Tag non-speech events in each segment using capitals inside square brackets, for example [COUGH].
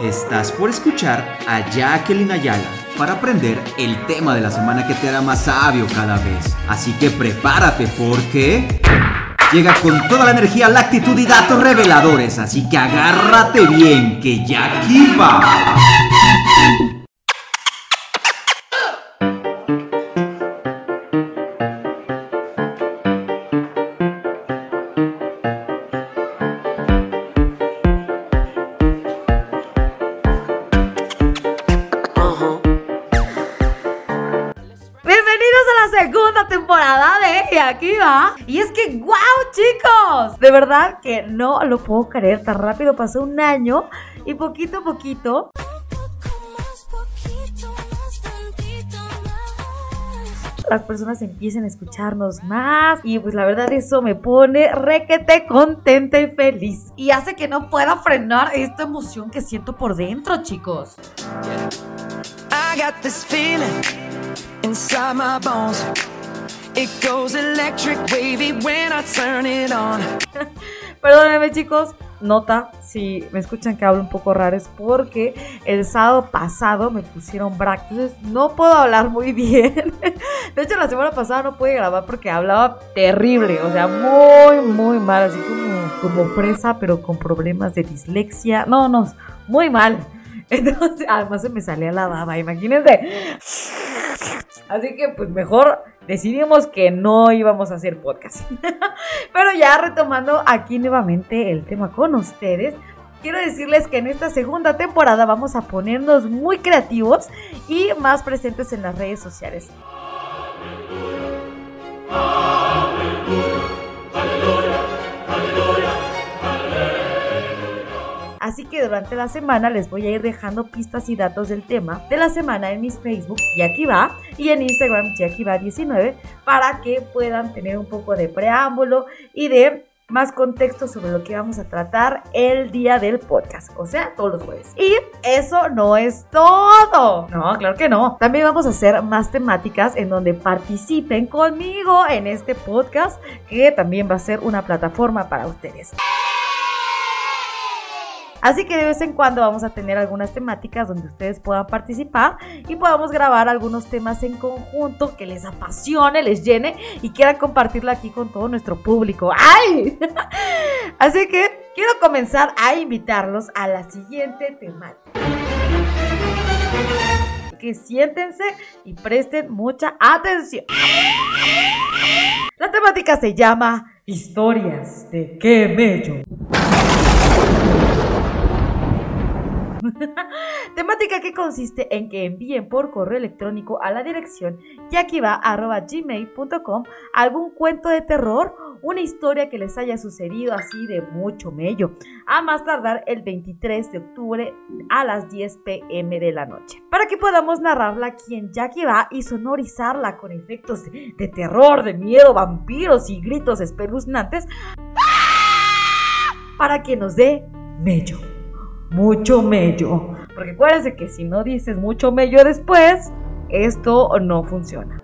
Estás por escuchar a Jacqueline Ayala para aprender el tema de la semana que te hará más sabio cada vez. Así que prepárate porque llega con toda la energía, la actitud y datos reveladores. Así que agárrate bien que ya aquí va. De verdad que no lo puedo creer. Tan rápido pasó un año y poquito a poquito. las personas empiecen a escucharnos más y pues la verdad eso me pone requete contenta y feliz y hace que no pueda frenar esta emoción que siento por dentro chicos I got this feeling inside my bones It goes electric wavy when I turn it on. [LAUGHS] Perdónenme chicos, nota si me escuchan que hablo un poco raro es porque el sábado pasado me pusieron brack, entonces no puedo hablar muy bien. [LAUGHS] De hecho la semana pasada no pude grabar porque hablaba terrible, o sea, muy muy mal, así como como fresa pero con problemas de dislexia. No, no, muy mal. [LAUGHS] Entonces, además se me salía la baba, imagínense. Así que pues mejor decidimos que no íbamos a hacer podcast. [LAUGHS] Pero ya retomando aquí nuevamente el tema con ustedes, quiero decirles que en esta segunda temporada vamos a ponernos muy creativos y más presentes en las redes sociales. Así que durante la semana les voy a ir dejando pistas y datos del tema de la semana en mis Facebook, y aquí va, y en Instagram, y aquí va 19, para que puedan tener un poco de preámbulo y de más contexto sobre lo que vamos a tratar el día del podcast, o sea, todos los jueves. Y eso no es todo. No, claro que no. También vamos a hacer más temáticas en donde participen conmigo en este podcast, que también va a ser una plataforma para ustedes. Así que de vez en cuando vamos a tener algunas temáticas donde ustedes puedan participar y podamos grabar algunos temas en conjunto que les apasione, les llene y quieran compartirlo aquí con todo nuestro público. ¡Ay! [LAUGHS] Así que quiero comenzar a invitarlos a la siguiente temática. Que siéntense y presten mucha atención. La temática se llama Historias de qué mello. [LAUGHS] Temática que consiste en que envíen por correo electrónico a la dirección yakiva.gmail.com algún cuento de terror, una historia que les haya sucedido así de mucho mello, a más tardar el 23 de octubre a las 10 pm de la noche, para que podamos narrarla aquí en y sonorizarla con efectos de, de terror, de miedo, vampiros y gritos espeluznantes para que nos dé mello mucho mello. Porque acuérdense que si no dices mucho mello después, esto no funciona.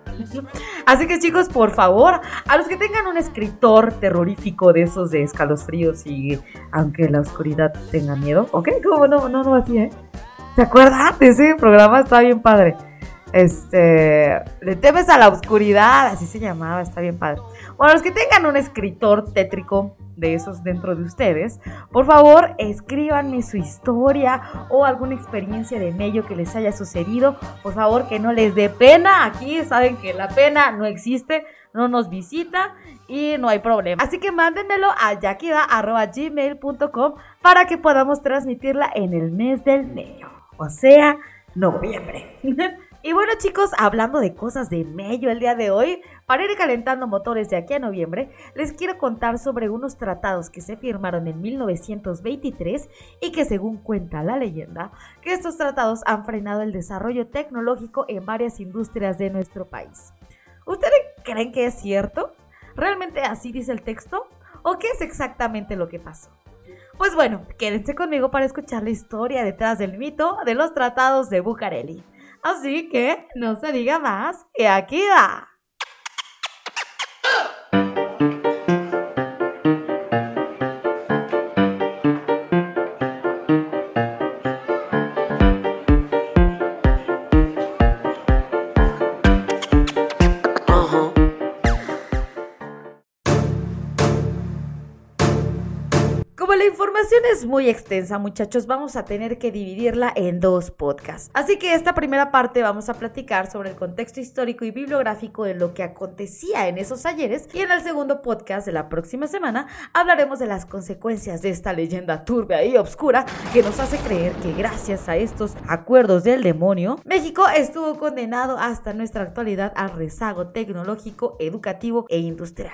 Así que chicos, por favor, a los que tengan un escritor terrorífico de esos de escalofríos y aunque la oscuridad tenga miedo, ¿ok? ¿Cómo no, no, no así, eh? ¿Se acuerdan de ese programa? Está bien padre. Este, le temes a la oscuridad, así se llamaba, está bien padre. Bueno, los que tengan un escritor tétrico de esos dentro de ustedes, por favor escríbanme su historia o alguna experiencia de medio que les haya sucedido. Por favor que no les dé pena. Aquí saben que la pena no existe, no nos visita y no hay problema. Así que mándenmelo a yakida.gmail.com para que podamos transmitirla en el mes del medio, o sea, noviembre. [LAUGHS] Y bueno chicos, hablando de cosas de medio el día de hoy, para ir calentando motores de aquí a noviembre, les quiero contar sobre unos tratados que se firmaron en 1923 y que según cuenta la leyenda, estos tratados han frenado el desarrollo tecnológico en varias industrias de nuestro país. ¿Ustedes creen que es cierto? ¿Realmente así dice el texto? ¿O qué es exactamente lo que pasó? Pues bueno, quédense conmigo para escuchar la historia detrás del mito de los tratados de Bucareli. Así que no se diga más y aquí va. Es muy extensa, muchachos, vamos a tener que dividirla en dos podcasts. Así que esta primera parte vamos a platicar sobre el contexto histórico y bibliográfico de lo que acontecía en esos ayeres y en el segundo podcast de la próxima semana hablaremos de las consecuencias de esta leyenda turbia y obscura que nos hace creer que gracias a estos acuerdos del demonio, México estuvo condenado hasta nuestra actualidad al rezago tecnológico, educativo e industrial.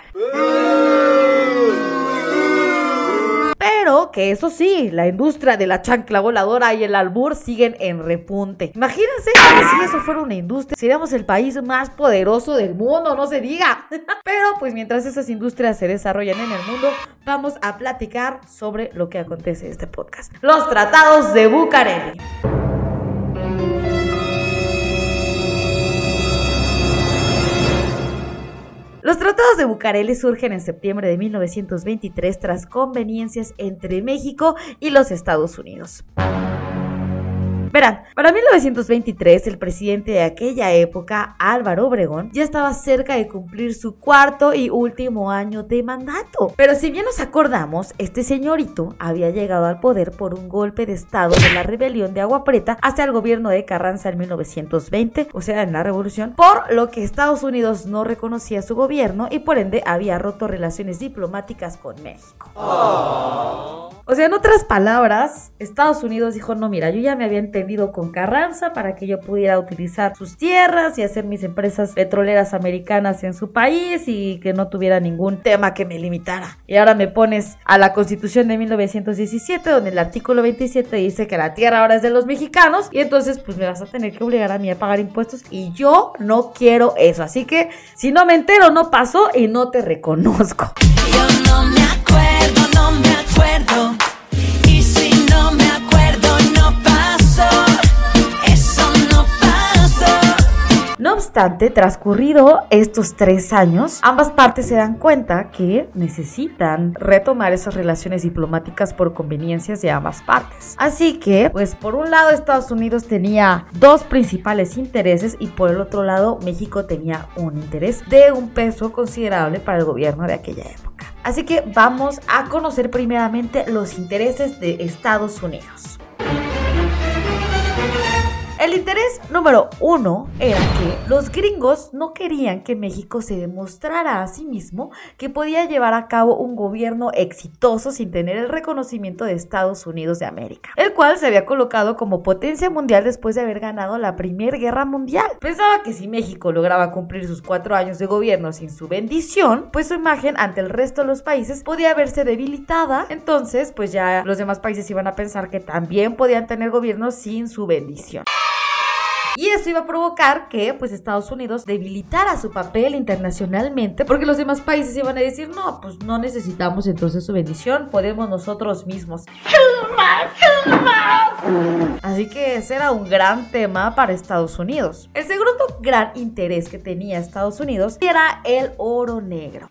Pero que eso sí, la industria de la chancla voladora y el albur siguen en repunte. Imagínense que si eso fuera una industria, seríamos el país más poderoso del mundo, no se diga. [LAUGHS] Pero pues mientras esas industrias se desarrollan en el mundo, vamos a platicar sobre lo que acontece en este podcast. Los tratados de Bucareli. Los tratados de Bucareli surgen en septiembre de 1923 tras conveniencias entre México y los Estados Unidos. Para 1923 el presidente de aquella época, Álvaro Obregón, ya estaba cerca de cumplir su cuarto y último año de mandato. Pero si bien nos acordamos, este señorito había llegado al poder por un golpe de estado de la rebelión de Agua Preta hacia el gobierno de Carranza en 1920, o sea, en la revolución, por lo que Estados Unidos no reconocía su gobierno y por ende había roto relaciones diplomáticas con México. O sea, en otras palabras, Estados Unidos dijo, no, mira, yo ya me había entendido con Carranza para que yo pudiera utilizar sus tierras y hacer mis empresas petroleras americanas en su país y que no tuviera ningún tema que me limitara. Y ahora me pones a la constitución de 1917, donde el artículo 27 dice que la tierra ahora es de los mexicanos y entonces pues me vas a tener que obligar a mí a pagar impuestos y yo no quiero eso. Así que si no me entero, no pasó y no te reconozco. Yo no me acuerdo, no transcurrido estos tres años, ambas partes se dan cuenta que necesitan retomar esas relaciones diplomáticas por conveniencias de ambas partes. Así que, pues por un lado Estados Unidos tenía dos principales intereses y por el otro lado México tenía un interés de un peso considerable para el gobierno de aquella época. Así que vamos a conocer primeramente los intereses de Estados Unidos. El interés número uno era que los gringos no querían que México se demostrara a sí mismo que podía llevar a cabo un gobierno exitoso sin tener el reconocimiento de Estados Unidos de América, el cual se había colocado como potencia mundial después de haber ganado la Primera Guerra Mundial. Pensaba que si México lograba cumplir sus cuatro años de gobierno sin su bendición, pues su imagen ante el resto de los países podía verse debilitada, entonces pues ya los demás países iban a pensar que también podían tener gobiernos sin su bendición. Y eso iba a provocar que pues Estados Unidos debilitara su papel internacionalmente porque los demás países iban a decir, no, pues no necesitamos entonces su bendición, podemos nosotros mismos. Así que ese era un gran tema para Estados Unidos. El segundo gran interés que tenía Estados Unidos era el oro negro.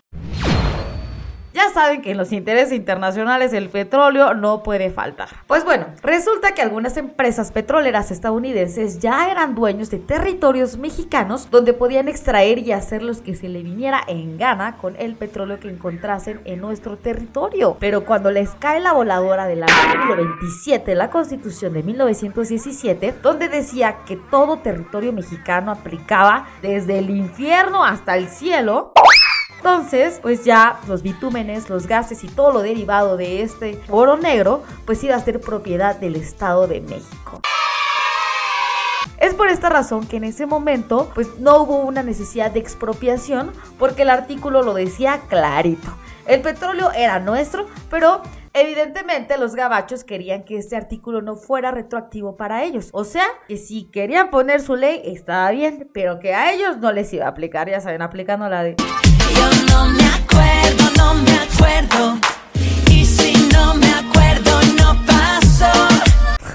Ya saben que en los intereses internacionales el petróleo no puede faltar. Pues bueno, resulta que algunas empresas petroleras estadounidenses ya eran dueños de territorios mexicanos donde podían extraer y hacer los que se le viniera en gana con el petróleo que encontrasen en nuestro territorio. Pero cuando les cae la voladora del artículo 27 de la Constitución de 1917, donde decía que todo territorio mexicano aplicaba desde el infierno hasta el cielo, entonces, pues ya los bitúmenes, los gases y todo lo derivado de este oro negro, pues iba a ser propiedad del Estado de México. Es por esta razón que en ese momento pues no hubo una necesidad de expropiación porque el artículo lo decía clarito. El petróleo era nuestro, pero Evidentemente los gabachos querían que este artículo no fuera retroactivo para ellos. O sea, que si querían poner su ley estaba bien, pero que a ellos no les iba a aplicar, ya saben, aplicando la de... Yo no me acuerdo, no me acuerdo. Y si no me acuerdo, no pasó.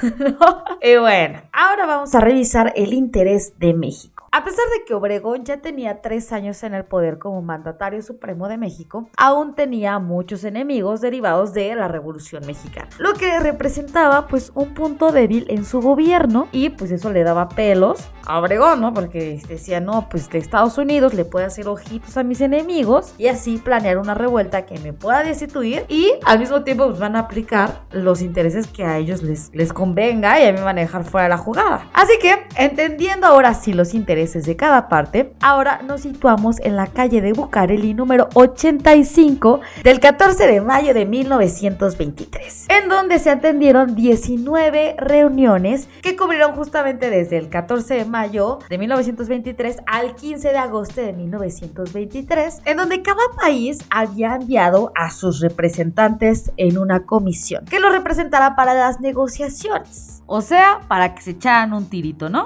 [LAUGHS] y bueno, ahora vamos a revisar el interés de México. A pesar de que Obregón ya tenía tres años en el poder como mandatario supremo de México, aún tenía muchos enemigos derivados de la Revolución Mexicana, lo que representaba pues un punto débil en su gobierno y pues eso le daba pelos a Obregón, ¿no? Porque decía, no, pues de Estados Unidos le puede hacer ojitos a mis enemigos y así planear una revuelta que me pueda destituir y al mismo tiempo pues van a aplicar los intereses que a ellos les, les convenga y a mí me van a dejar fuera de la jugada. Así que, entendiendo ahora sí los intereses de cada parte, ahora nos situamos en la calle de Bucareli número 85 del 14 de mayo de 1923, en donde se atendieron 19 reuniones que cubrieron justamente desde el 14 de mayo de 1923 al 15 de agosto de 1923, en donde cada país había enviado a sus representantes en una comisión que lo representara para las negociaciones. O sea, para que se echaran un tirito, ¿no?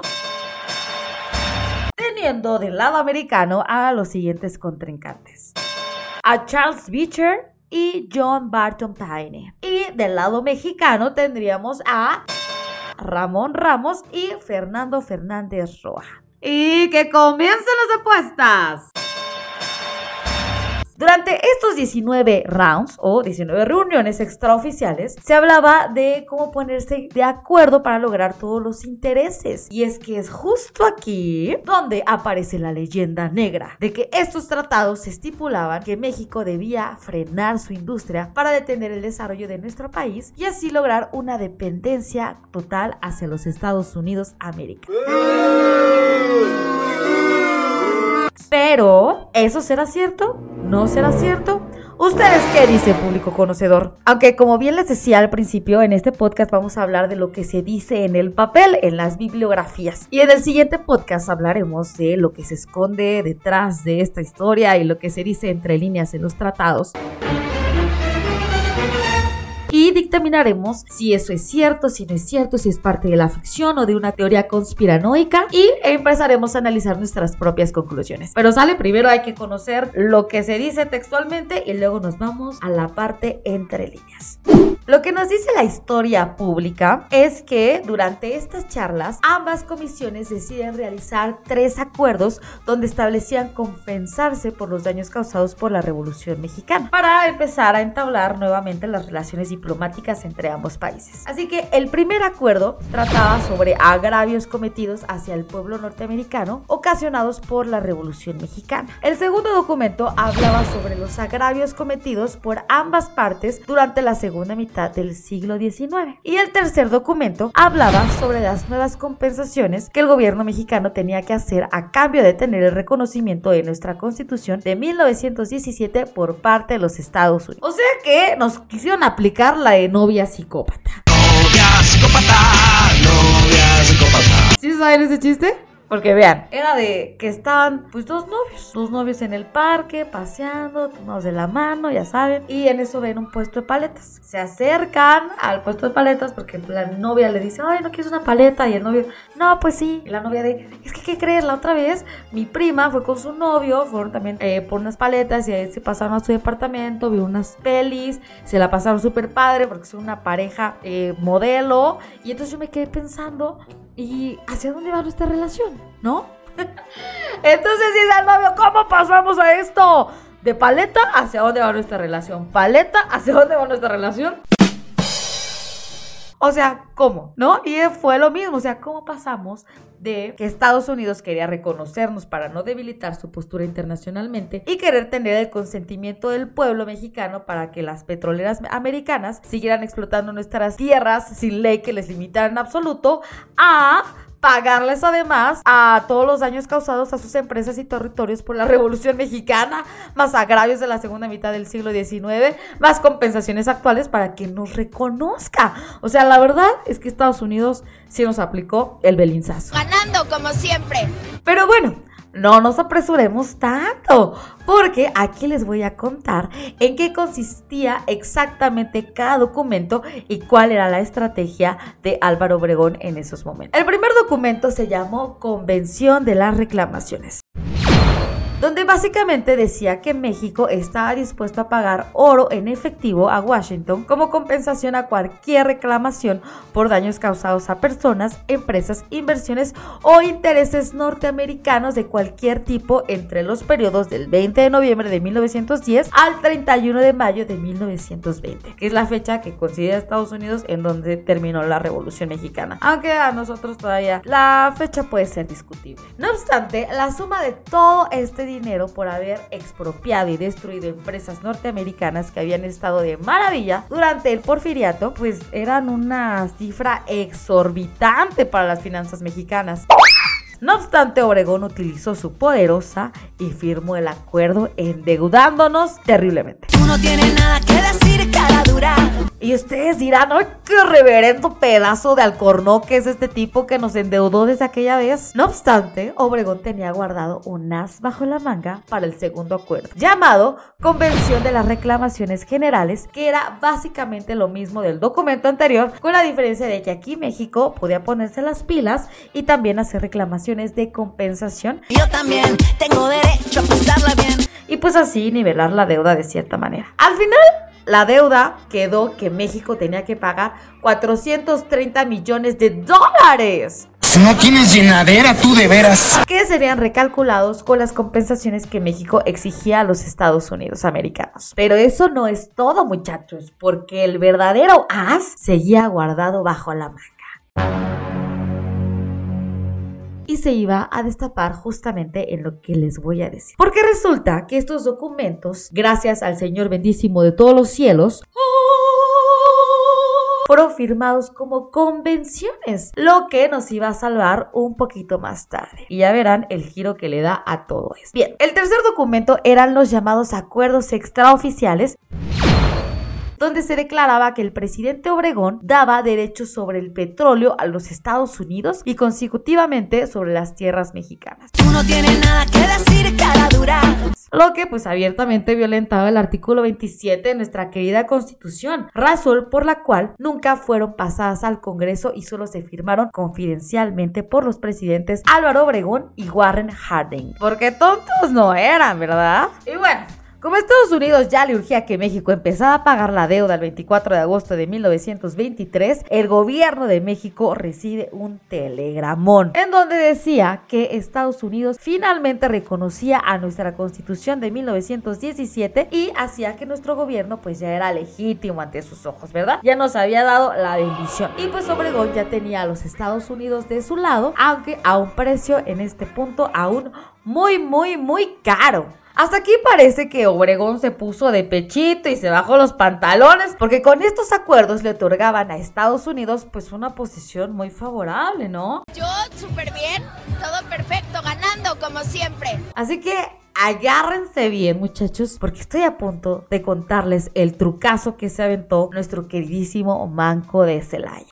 Teniendo del lado americano a los siguientes contrincantes. A Charles Beecher y John Barton Paine. Y del lado mexicano tendríamos a Ramón Ramos y Fernando Fernández Roa. Y que comiencen las apuestas. Durante estos 19 rounds o 19 reuniones extraoficiales, se hablaba de cómo ponerse de acuerdo para lograr todos los intereses. Y es que es justo aquí donde aparece la leyenda negra de que estos tratados estipulaban que México debía frenar su industria para detener el desarrollo de nuestro país y así lograr una dependencia total hacia los Estados Unidos América. Pero, ¿eso será cierto? ¿No será cierto? ¿Ustedes qué dice público conocedor? Aunque como bien les decía al principio, en este podcast vamos a hablar de lo que se dice en el papel, en las bibliografías. Y en el siguiente podcast hablaremos de lo que se esconde detrás de esta historia y lo que se dice entre líneas en los tratados dictaminaremos si eso es cierto, si no es cierto, si es parte de la ficción o de una teoría conspiranoica y empezaremos a analizar nuestras propias conclusiones. Pero sale, primero hay que conocer lo que se dice textualmente y luego nos vamos a la parte entre líneas. Lo que nos dice la historia pública es que durante estas charlas ambas comisiones deciden realizar tres acuerdos donde establecían compensarse por los daños causados por la Revolución Mexicana para empezar a entablar nuevamente las relaciones diplomáticas entre ambos países. Así que el primer acuerdo trataba sobre agravios cometidos hacia el pueblo norteamericano ocasionados por la Revolución Mexicana. El segundo documento hablaba sobre los agravios cometidos por ambas partes durante la segunda mitad del siglo XIX. Y el tercer documento hablaba sobre las nuevas compensaciones que el gobierno mexicano tenía que hacer a cambio de tener el reconocimiento de nuestra constitución de 1917 por parte de los Estados Unidos. O sea que nos quisieron aplicar la de novia psicópata. Novia psicópata, novia psicópata. ¿Sí saben ese chiste? Porque vean, era de que estaban pues dos novios, dos novios en el parque, paseando, tomados de la mano, ya saben, y en eso ven un puesto de paletas. Se acercan al puesto de paletas porque la novia le dice, ay, ¿no quieres una paleta? Y el novio, no, pues sí. Y la novia de, es que, ¿qué crees? La otra vez mi prima fue con su novio, fueron también eh, por unas paletas y ahí se pasaron a su departamento, vieron unas pelis, se la pasaron súper padre porque son una pareja eh, modelo. Y entonces yo me quedé pensando, ¿y hacia dónde va nuestra relación? ¿No? [LAUGHS] Entonces dice al novio, ¿cómo pasamos a esto? De paleta, ¿hacia dónde va nuestra relación? Paleta, ¿hacia dónde va nuestra relación? O sea, ¿cómo? ¿No? Y fue lo mismo, o sea, ¿cómo pasamos de que Estados Unidos quería reconocernos para no debilitar su postura internacionalmente y querer tener el consentimiento del pueblo mexicano para que las petroleras americanas siguieran explotando nuestras tierras sin ley que les limitara en absoluto a pagarles además a todos los daños causados a sus empresas y territorios por la Revolución Mexicana, más agravios de la segunda mitad del siglo XIX, más compensaciones actuales para que nos reconozca. O sea, la verdad es que Estados Unidos sí nos aplicó el belinzazo. Ganando como siempre. Pero bueno, no nos apresuremos tanto, porque aquí les voy a contar en qué consistía exactamente cada documento y cuál era la estrategia de Álvaro Obregón en esos momentos. El primer documento se llamó Convención de las Reclamaciones. Donde básicamente decía que México estaba dispuesto a pagar oro en efectivo a Washington como compensación a cualquier reclamación por daños causados a personas, empresas, inversiones o intereses norteamericanos de cualquier tipo entre los periodos del 20 de noviembre de 1910 al 31 de mayo de 1920, que es la fecha que considera Estados Unidos en donde terminó la Revolución Mexicana. Aunque a nosotros todavía la fecha puede ser discutible. No obstante, la suma de todo este dinero por haber expropiado y destruido empresas norteamericanas que habían estado de maravilla durante el porfiriato, pues eran una cifra exorbitante para las finanzas mexicanas. No obstante, Obregón utilizó su poderosa y firmó el acuerdo endeudándonos terriblemente. Tú no nada que decir. Y ustedes dirán, ¡ay, qué reverendo pedazo de alcornoque es este tipo que nos endeudó desde aquella vez! No obstante, Obregón tenía guardado un as bajo la manga para el segundo acuerdo, llamado Convención de las Reclamaciones Generales, que era básicamente lo mismo del documento anterior, con la diferencia de que aquí México podía ponerse las pilas y también hacer reclamaciones de compensación Yo también tengo derecho a pasarla bien. y pues así nivelar la deuda de cierta manera. Al final, la deuda quedó que México tenía que pagar 430 millones de dólares. No tienes llenadera, tú de veras. que serían recalculados con las compensaciones que México exigía a los Estados Unidos americanos. Pero eso no es todo, muchachos, porque el verdadero as seguía guardado bajo la manga. Y se iba a destapar justamente en lo que les voy a decir. Porque resulta que estos documentos, gracias al Señor bendísimo de todos los cielos, fueron firmados como convenciones, lo que nos iba a salvar un poquito más tarde. Y ya verán el giro que le da a todo esto. Bien, el tercer documento eran los llamados acuerdos extraoficiales donde se declaraba que el presidente Obregón daba derechos sobre el petróleo a los Estados Unidos y consecutivamente sobre las tierras mexicanas. Tú no tienes nada que decir, cara dura. Lo que pues abiertamente violentaba el artículo 27 de nuestra querida constitución, razón por la cual nunca fueron pasadas al Congreso y solo se firmaron confidencialmente por los presidentes Álvaro Obregón y Warren Harding. Porque tontos no eran, ¿verdad? Y bueno. Como Estados Unidos ya le urgía que México empezara a pagar la deuda el 24 de agosto de 1923, el gobierno de México recibe un telegramón en donde decía que Estados Unidos finalmente reconocía a nuestra constitución de 1917 y hacía que nuestro gobierno pues ya era legítimo ante sus ojos, ¿verdad? Ya nos había dado la bendición. Y pues Obregón ya tenía a los Estados Unidos de su lado, aunque a un precio en este punto aún muy, muy, muy caro. Hasta aquí parece que Obregón se puso de pechito y se bajó los pantalones, porque con estos acuerdos le otorgaban a Estados Unidos pues una posición muy favorable, ¿no? Yo súper bien, todo perfecto, ganando como siempre. Así que agárrense bien, muchachos, porque estoy a punto de contarles el trucazo que se aventó nuestro queridísimo Manco de Celaya.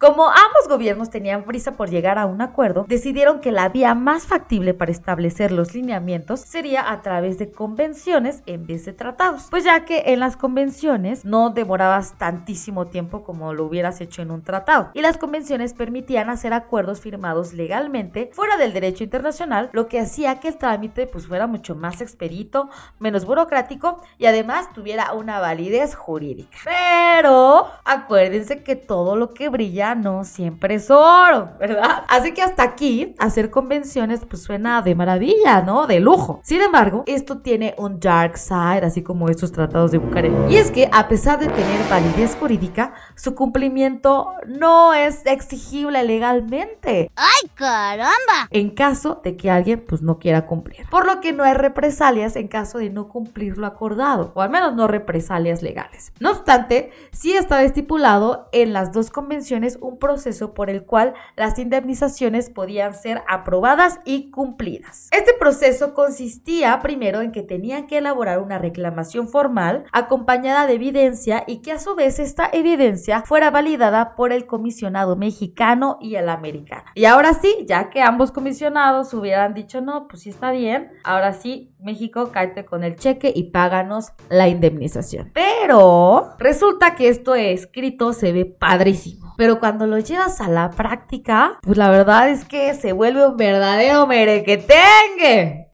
Como gobiernos tenían prisa por llegar a un acuerdo, decidieron que la vía más factible para establecer los lineamientos sería a través de convenciones en vez de tratados. Pues ya que en las convenciones no demorabas tantísimo tiempo como lo hubieras hecho en un tratado. Y las convenciones permitían hacer acuerdos firmados legalmente fuera del derecho internacional, lo que hacía que el trámite pues fuera mucho más expedito, menos burocrático y además tuviera una validez jurídica. Pero acuérdense que todo lo que brilla no siempre es oro, ¿verdad? Así que hasta aquí hacer convenciones pues suena de maravilla, ¿no? De lujo. Sin embargo, esto tiene un dark side, así como estos tratados de Bucarest. Y es que a pesar de tener validez jurídica, su cumplimiento no es exigible legalmente ¡Ay, caramba! en caso de que alguien pues no quiera cumplir. Por lo que no hay represalias en caso de no cumplir lo acordado, o al menos no represalias legales. No obstante, sí estaba estipulado en las dos convenciones un proceso por el cual las indemnizaciones podían ser aprobadas y cumplidas. Este proceso consistía primero en que tenían que elaborar una reclamación formal acompañada de evidencia y que a su vez esta evidencia fuera validada por el comisionado mexicano y el americano. Y ahora sí, ya que ambos comisionados hubieran dicho no, pues sí está bien, ahora sí, México, cállate con el cheque y páganos la indemnización. Pero resulta que esto escrito se ve padrísimo. Pero cuando lo llevas a la práctica, pues la verdad es que se vuelve un verdadero merequetengue.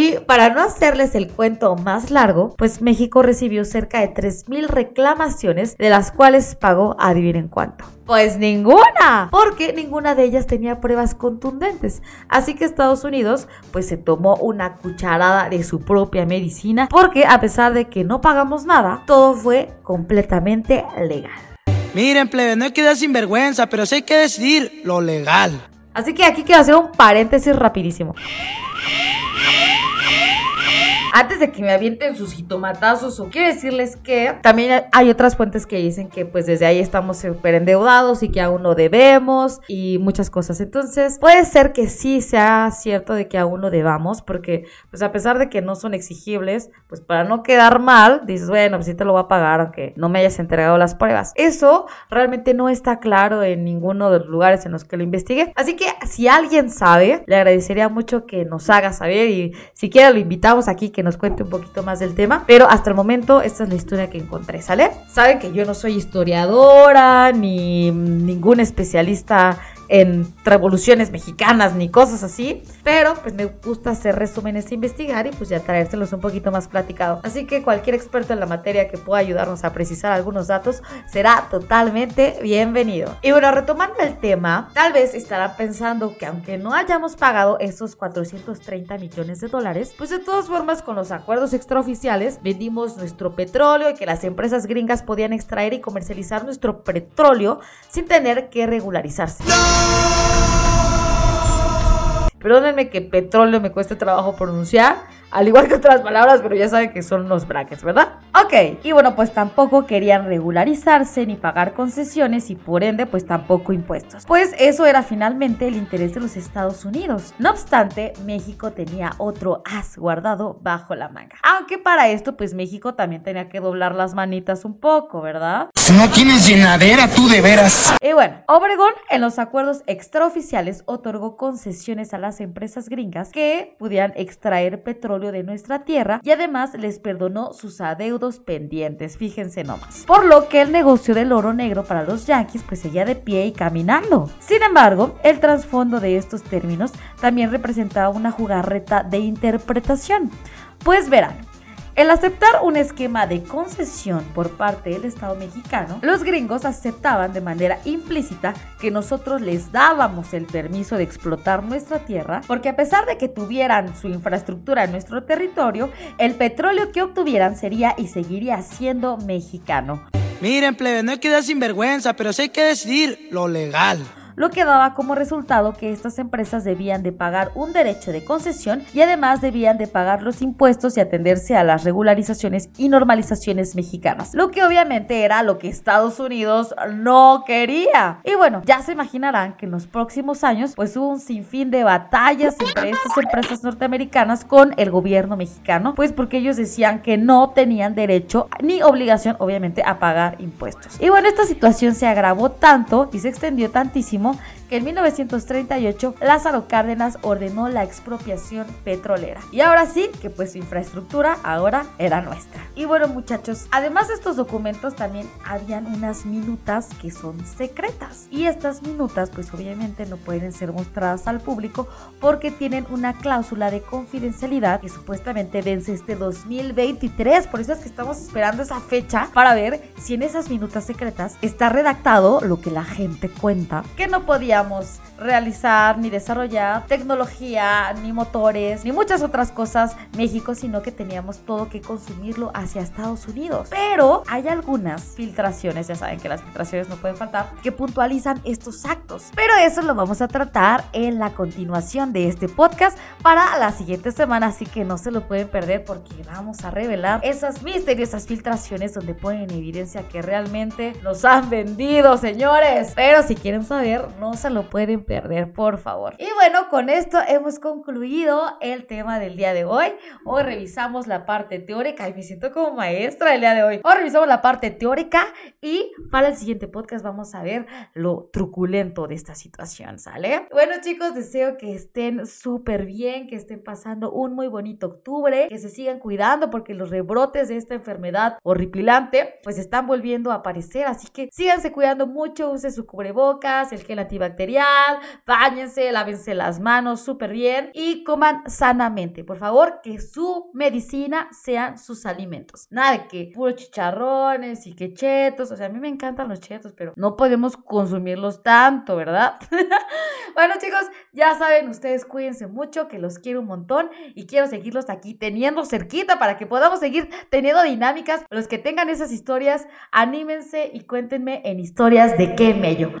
Y para no hacerles el cuento más largo, pues México recibió cerca de 3.000 reclamaciones, de las cuales pagó, adivinen cuánto. Pues ninguna, porque ninguna de ellas tenía pruebas contundentes. Así que Estados Unidos pues se tomó una cucharada de su propia medicina, porque a pesar de que no pagamos nada, todo fue completamente legal. Miren, plebe, no hay que dar sinvergüenza, pero sí hay que decidir lo legal. Así que aquí quiero hacer un paréntesis rapidísimo. Antes de que me avienten sus jitomatazos, o quiero decirles que también hay otras fuentes que dicen que pues desde ahí estamos súper endeudados y que aún no debemos y muchas cosas. Entonces puede ser que sí sea cierto de que aún no debamos, porque pues a pesar de que no son exigibles, pues para no quedar mal, dices, bueno, pues sí te lo voy a pagar aunque no me hayas entregado las pruebas. Eso realmente no está claro en ninguno de los lugares en los que lo investigué. Así que si alguien sabe, le agradecería mucho que nos haga saber y si quiere lo invitamos aquí que nos cuente un poquito más del tema. Pero hasta el momento esta es la historia que encontré, ¿sale? Saben que yo no soy historiadora ni ningún especialista en revoluciones mexicanas ni cosas así, pero pues me gusta hacer resúmenes e investigar y pues ya traérselos un poquito más platicado. Así que cualquier experto en la materia que pueda ayudarnos a precisar algunos datos será totalmente bienvenido. Y bueno, retomando el tema, tal vez estarán pensando que aunque no hayamos pagado esos 430 millones de dólares, pues de todas formas con los acuerdos extraoficiales vendimos nuestro petróleo y que las empresas gringas podían extraer y comercializar nuestro petróleo sin tener que regularizarse. Perdónenme que petróleo me cueste trabajo pronunciar, al igual que otras palabras, pero ya saben que son los brackets, ¿verdad? Ok, y bueno, pues tampoco querían regularizarse ni pagar concesiones y por ende, pues tampoco impuestos. Pues eso era finalmente el interés de los Estados Unidos. No obstante, México tenía otro as guardado bajo la manga. Aunque para esto, pues México también tenía que doblar las manitas un poco, ¿verdad? No tienes llenadera, tú de veras. Y bueno, Obregón en los acuerdos extraoficiales otorgó concesiones a las empresas gringas que pudieran extraer petróleo de nuestra tierra y además les perdonó sus adeudos pendientes, fíjense nomás. Por lo que el negocio del oro negro para los yanquis pues seguía de pie y caminando. Sin embargo, el trasfondo de estos términos también representaba una jugarreta de interpretación. Pues verán, el aceptar un esquema de concesión por parte del Estado mexicano, los gringos aceptaban de manera implícita que nosotros les dábamos el permiso de explotar nuestra tierra, porque a pesar de que tuvieran su infraestructura en nuestro territorio, el petróleo que obtuvieran sería y seguiría siendo mexicano. Miren, plebe, no hay que dar sinvergüenza, pero sí hay que decidir lo legal lo que daba como resultado que estas empresas debían de pagar un derecho de concesión y además debían de pagar los impuestos y atenderse a las regularizaciones y normalizaciones mexicanas, lo que obviamente era lo que Estados Unidos no quería. Y bueno, ya se imaginarán que en los próximos años pues hubo un sinfín de batallas entre estas empresas norteamericanas con el gobierno mexicano, pues porque ellos decían que no tenían derecho ni obligación obviamente a pagar impuestos. Y bueno, esta situación se agravó tanto y se extendió tantísimo 뭐 que en 1938 Lázaro Cárdenas ordenó la expropiación petrolera. Y ahora sí, que pues su infraestructura ahora era nuestra. Y bueno muchachos, además de estos documentos también habían unas minutas que son secretas. Y estas minutas pues obviamente no pueden ser mostradas al público porque tienen una cláusula de confidencialidad que supuestamente vence este 2023. Por eso es que estamos esperando esa fecha para ver si en esas minutas secretas está redactado lo que la gente cuenta que no realizar ni desarrollar tecnología, ni motores, ni muchas otras cosas México, sino que teníamos todo que consumirlo hacia Estados Unidos. Pero hay algunas filtraciones, ya saben que las filtraciones no pueden faltar, que puntualizan estos actos. Pero eso lo vamos a tratar en la continuación de este podcast para la siguiente semana, así que no se lo pueden perder porque vamos a revelar esas misteriosas filtraciones donde ponen en evidencia que realmente nos han vendido, señores. Pero si quieren saber, no se lo pueden perder, por favor. Y bueno, con esto hemos concluido el tema del día de hoy. Hoy revisamos la parte teórica y me siento como maestra el día de hoy. Hoy revisamos la parte teórica y para el siguiente podcast vamos a ver lo truculento de esta situación, ¿sale? Bueno chicos, deseo que estén súper bien, que estén pasando un muy bonito octubre, que se sigan cuidando porque los rebrotes de esta enfermedad horripilante pues están volviendo a aparecer, así que síganse cuidando mucho, use su cubrebocas, el gel antibacterial, bañense, lávense las manos súper bien y coman sanamente. Por favor, que su medicina sean sus alimentos. Nada de que puros chicharrones y que chetos, o sea, a mí me encantan los chetos, pero no podemos consumirlos tanto, ¿verdad? [LAUGHS] bueno chicos, ya saben, ustedes cuídense mucho, que los quiero un montón y quiero seguirlos aquí teniendo cerquita para que podamos seguir teniendo dinámicas. Los que tengan esas historias, anímense y cuéntenme en historias de qué mello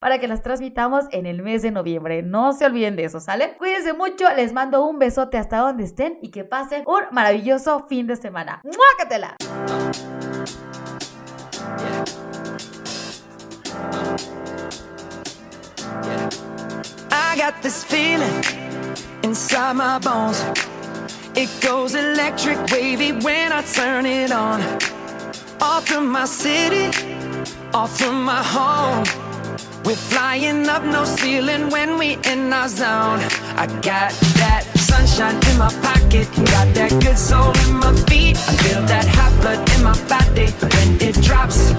para que las transmitamos en el mes de noviembre. No se olviden de eso, ¿sale? Cuídense mucho, les mando un besote hasta donde estén y que pasen un maravilloso fin de semana. ¡Muácatela! I got this feeling inside my bones. It goes electric wavy when I turn it on. Off from my city, off from my home. We're flying up no ceiling when we in our zone. I got that sunshine in my pocket, got that good soul in my feet. I feel that hot blood in my body when it drops.